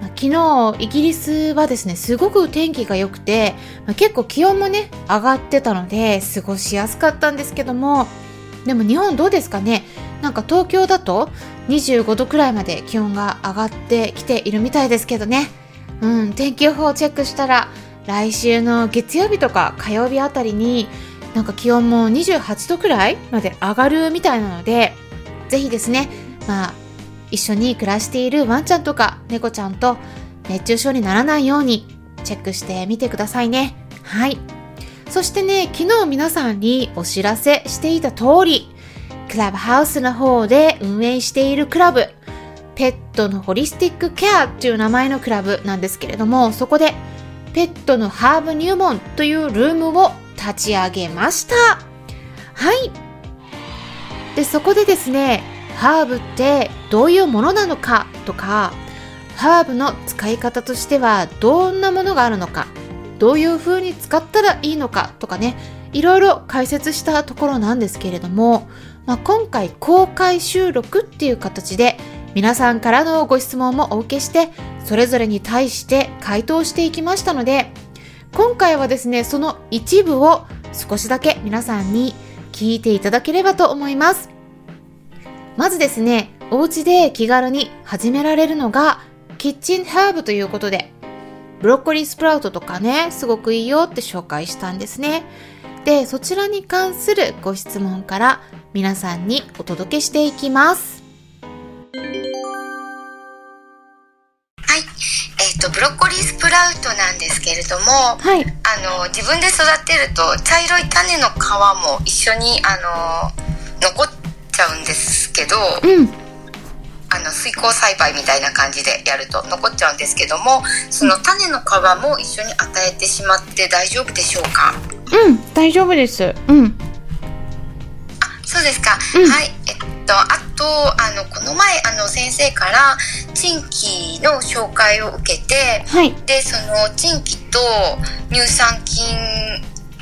昨日イギリスはですねすごく天気が良くて、まあ、結構気温もね上がってたので過ごしやすかったんですけどもでも日本どうですかね？なんか東京だと25度くらいまで気温が上がってきているみたいですけどね。うん天気予報をチェックしたら来週の月曜日とか火曜日あたりになんか気温も28度くらいまで上がるみたいなのでぜひですねまあ一緒に暮らしているワンちゃんとか猫ちゃんと熱中症にならないようにチェックしてみてくださいね。はい。そしてね、昨日皆さんにお知らせしていた通り、クラブハウスの方で運営しているクラブ、ペットのホリスティックケアという名前のクラブなんですけれども、そこでペットのハーブ入門というルームを立ち上げました。はい。で、そこでですね、ハーブってどういうものなのかとかハーブの使い方としてはどんなものがあるのかどういう風に使ったらいいのかとかねいろいろ解説したところなんですけれども、まあ、今回公開収録っていう形で皆さんからのご質問もお受けしてそれぞれに対して回答していきましたので今回はですねその一部を少しだけ皆さんに聞いていただければと思います。まずですね、お家で気軽に始められるのがキッチンハーブということで、ブロッコリースプラウトとかね、すごくいいよって紹介したんですね。で、そちらに関するご質問から皆さんにお届けしていきます。はい。えっ、ー、と、ブロッコリースプラウトなんですけれども、はい。あの、自分で育てると茶色い種の皮も一緒に、あの、残ってちゃうんですけど、うん、あの水耕栽培みたいな感じでやると残っちゃうんですけどもその種の皮も一緒に与えてしまって大丈夫でしょうか？うん大丈夫です。うん。あそうですか、うん、はい。えっとあとあのこの前あの先生からチンキの紹介を受けて、はい、でそのチンキと乳酸菌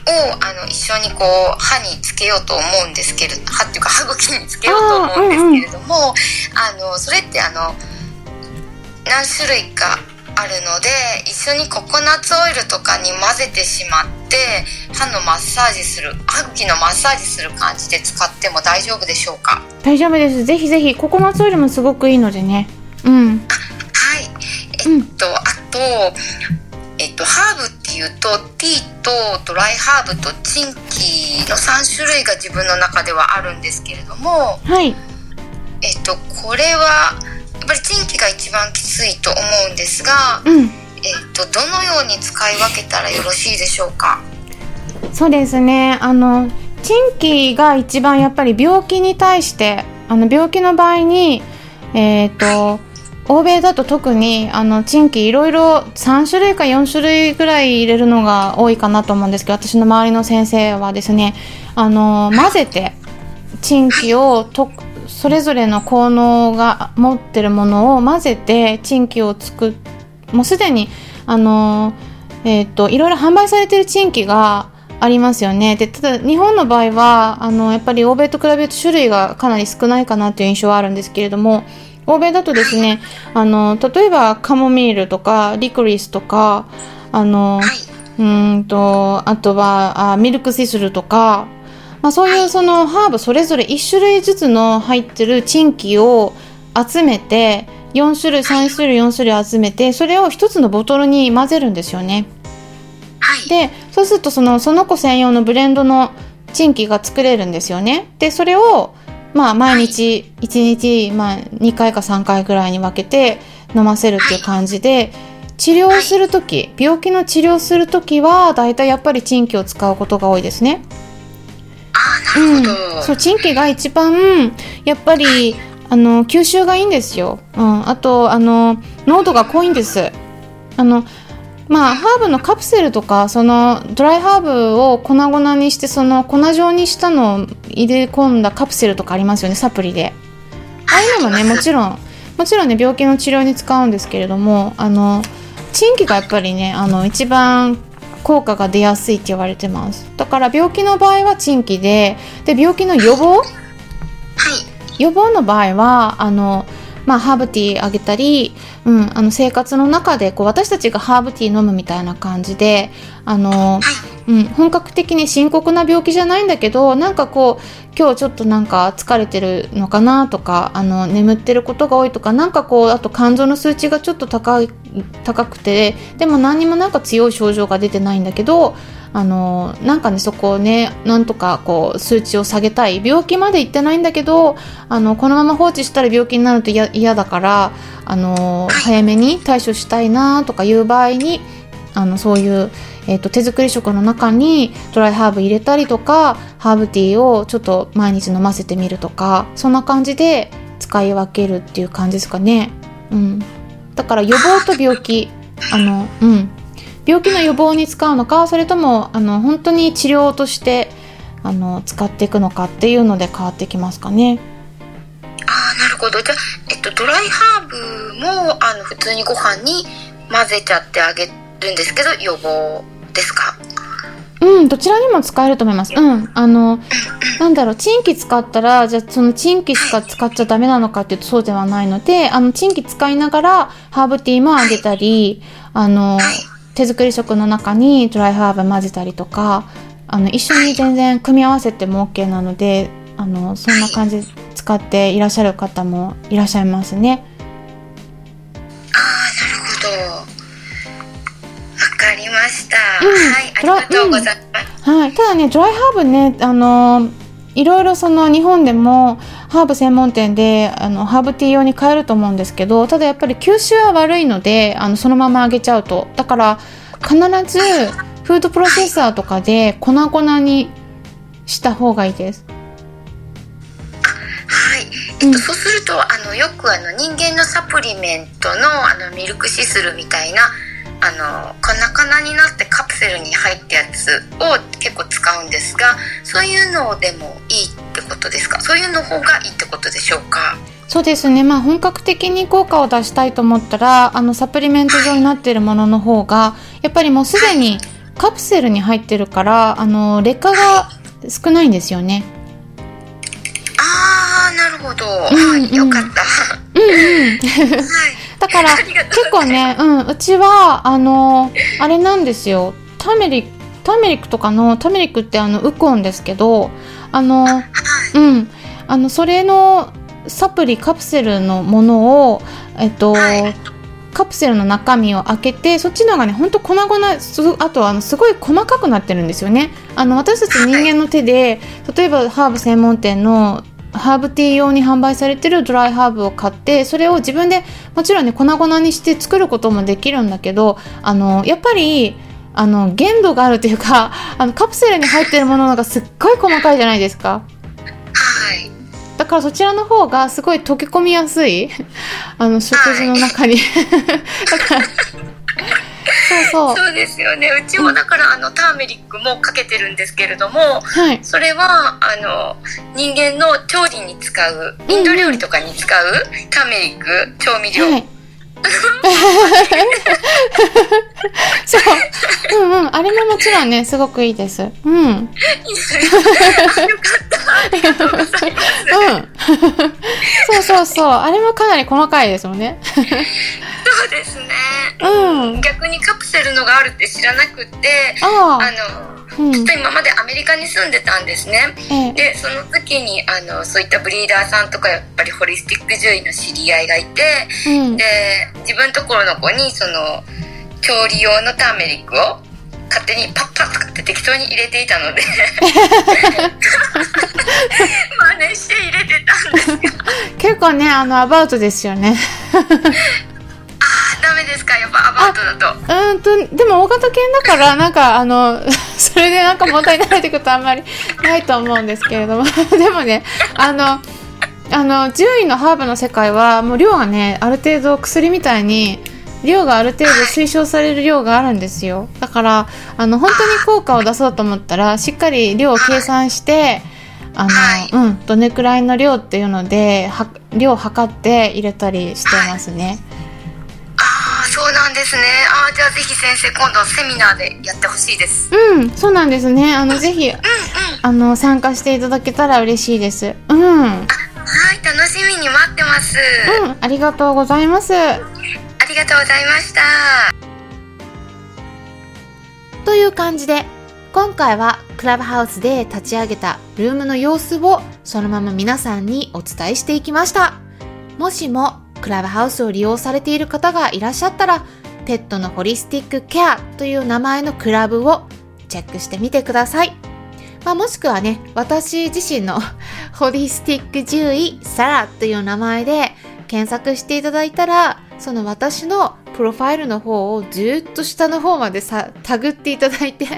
をあの一緒にこう歯につけようと思うんですけれど歯っていうか歯茎につけようと思うんですけれどもあ、うんうん、のそれってあの何種類かあるので一緒にココナッツオイルとかに混ぜてしまって歯のマッサージする歯茎のマッサージする感じで使っても大丈夫でしょうか？大丈夫です。ぜひぜひココナッツオイルもすごくいいのでね。うん。はい。えっと、うん、あとえっとハーブいうとティーとドライハーブとチンキの3種類が自分の中ではあるんですけれども、はい、えっとこれはやっぱりチンキが一番きついと思うんですが、うん、えっとどのように使い分けたらよろしいでしょうか？そうですね。あのチンキが一番やっぱり病気に対してあの病気の場合にえっ、ー、と、はい欧米だと特にあのチンキいろいろ3種類か4種類ぐらい入れるのが多いかなと思うんですけど私の周りの先生はですねあの混ぜてチンキをとそれぞれの効能が持ってるものを混ぜてチンキを作っもうすでにあの、えーと、いろいろ販売されてるチンキがありますよね。でただ日本の場合はあのやっぱり欧米と比べると種類がかなり少ないかなという印象はあるんですけれども欧米だとですね、あの、例えばカモミールとかリクリスとか、あの、うんと、あとはあミルクシスルとか、まあ、そういうそのハーブそれぞれ1種類ずつの入ってるチンキを集めて、4種類、3種類、4種類集めて、それを1つのボトルに混ぜるんですよね。で、そうするとその、その子専用のブレンドのチンキが作れるんですよね。で、それを、まあ、毎日1日、まあ、2回か3回ぐらいに分けて飲ませるっていう感じで、治療する時、病気の治療する時はだいたいやっぱりチンキを使うことが多いですね。うん、そうチンキが一番やっぱりあの吸収がいいんですよ。うん、あとあの濃度が濃いんです。あのまあハーブのカプセルとかそのドライハーブを粉々にしてその粉状にしたのを入れ込んだカプセルとかありますよねサプリで。ああいうのもねもちろんもちろんね病気の治療に使うんですけれどもあの賃金がやっぱりねあの一番効果が出やすいって言われてます。だから病気の場合は賃金でで病気の予防、はい、予防の場合はあのまあ、ハーブティーあげたり、うん、あの生活の中でこう私たちがハーブティー飲むみたいな感じであの、うん、本格的に深刻な病気じゃないんだけどなんかこう今日ちょっとなんか疲れてるのかなとかあの眠ってることが多いとかなんかこうあと肝臓の数値がちょっと高い高くてでも何にもなんか強い症状が出てないんだけどあのなんかねそこをねなんとかこう数値を下げたい。病気までいってないんだけどあのこのまま放置したら病気になると嫌だからあの早めに対処したいなとかいう場合にあのそういう、えーと、手作り食の中にドライハーブ入れたりとかハーブティーをちょっと毎日飲ませてみるとかそんな感じで使い分けるっていう感じですかね。うん、だから予防と病気あの、うん、病気の予防に使うのかそれともあの本当に治療としてあの使っていくのかっていうので変わってきますかね。ああなるほどじゃあ、えっと、ドライハーブもあの普通にご飯に混ぜちゃってあげるんですけど予防ですか？うん、どちらにも使えると思います。うん。あの、なんだろう、チンキ使ったら、じゃあそのチンキしか使っちゃダメなのかっていうとそうではないので、あの、チンキ使いながらハーブティーもあげたり、あの、手作り食の中にドライハーブ混ぜたりとかあの一緒に全然組み合わせても OK なのであのそんな感じで使っていらっしゃる方もいらっしゃいますね。ああなるほど。わかりました、うん、はいありがとうございます、うん、はい、ただねドライハーブねあのいろいろその日本でもハーブ専門店であのハーブティー用に買えると思うんですけどただやっぱり吸収は悪いのであのそのまま揚げちゃうと。だから必ずフードプロセッサーとかで粉々にした方がいいです。はい、えっと、そうするとあのよくあの人間のサプリメントのあのミルクシスルみたいなあの粉々になってカプセルに入ったやつを結構使うんですがそういうのでもいいことですか？そういうの方がいいってことでしょうか？そうですね、まあ、本格的に効果を出したいと思ったらあのサプリメント状になっているものの方がやっぱりもうすでにカプセルに入ってるからあの劣化が少ないんですよね。あーなるほど、うんうん、よかった。うんうん、はい。だから結構ね、うん、うちはあのあれなんですよ。ターメリックターメリックとかのターメリックってあのウコンですけどあのうん。あのそれのサプリカプセルのものをえっと、カプセルの中身を開けてそっちの方がねほんと粉々あとあのすごい細かくなってるんですよね。あの私たち人間の手で例えばハーブ専門店のハーブティー用に販売されてるドライハーブを買ってそれを自分でもちろんね粉々にして作ることもできるんだけどあのやっぱりあの限度があるというかあのカプセルに入ってるものがすっごい細かいじゃないですか。はいだからそちらの方がすごい溶け込みやすい あの食事の中に。だからそうそう。そうですよね。うちもだから、あのターメリックもかけてるんですけれども、はい、それはあの人間の調理に使うインド料理とかに使う、ターメリック調味料、はい そう。うんうん。あれももちろんね、すごくいいです。うん。よかった。うん。そうそうそう。あれもかなり細かいですもんね。そうですね。うん。逆にカプセルのがあるって知らなくて、あの、ちょっと今までアメリカに住んでたんですね、うん、でその時にあのそういったブリーダーさんとかやっぱりホリスティック獣医の知り合いがいて、うん、で自分のところの子にその調理用のターメリックを勝手にパッパッとかって適当に入れていたので 真似して入れてたんです 結構ねあのアバウトですよね ですか？やっぱアバウトだと。うんとでも大型犬だからなんかあの それでなんか問題になるってことはあんまりないと思うんですけれども。でもねあのあの獣医のハーブの世界はもう量がねある程度薬みたいに量がある程度推奨される量があるんですよ。だからあの本当に効果を出そうと思ったらしっかり量を計算してあの、はい、うんどれくらいの量っていうのでは量を測って入れたりしてますね、ああそうなんですね。あじゃあぜひ先生今度セミナーでやってほしいです。うんそうなんですね。あのぜひ、うんうん、あの参加していただけたら嬉しいです。うん。はい楽しみに待ってます。うんありがとうございます。ありがとうございました。という感じで、今回はクラブハウスで立ち上げたルームの様子をそのまま皆さんにお伝えしていきました。もしもクラブハウスを利用されている方がいらっしゃったら、ペットのホリスティックケアという名前のクラブをチェックしてみてください。まあ、もしくはね、私自身の ホリスティック獣医サラという名前で検索していただいたら、その私のプロファイルの方をずっと下の方までさ、タグっていただいて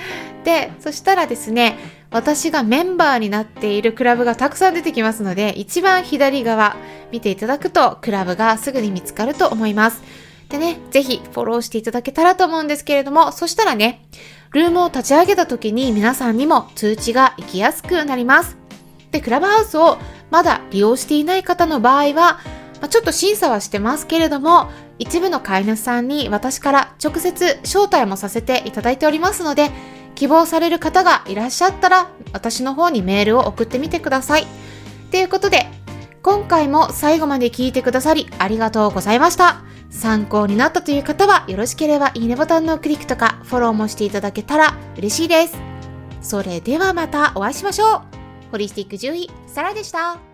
で、そしたらですね、私がメンバーになっているクラブがたくさん出てきますので、一番左側見ていただくとクラブがすぐに見つかると思います。でね、ぜひフォローしていただけたらと思うんですけれども、そしたらね、ルームを立ち上げた時に皆さんにも通知が行きやすくなります。で、クラブハウスをまだ利用していない方の場合は、まあ、ちょっと審査はしてますけれども、一部の飼い主さんに私から直接招待もさせていただいておりますので、希望される方がいらっしゃったら、私の方にメールを送ってみてください。ということで、今回も最後まで聞いてくださりありがとうございました。参考になったという方はよろしければいいねボタンのクリックとかフォローもしていただけたら嬉しいです。それではまたお会いしましょう。ホリスティック獣医、サラでした。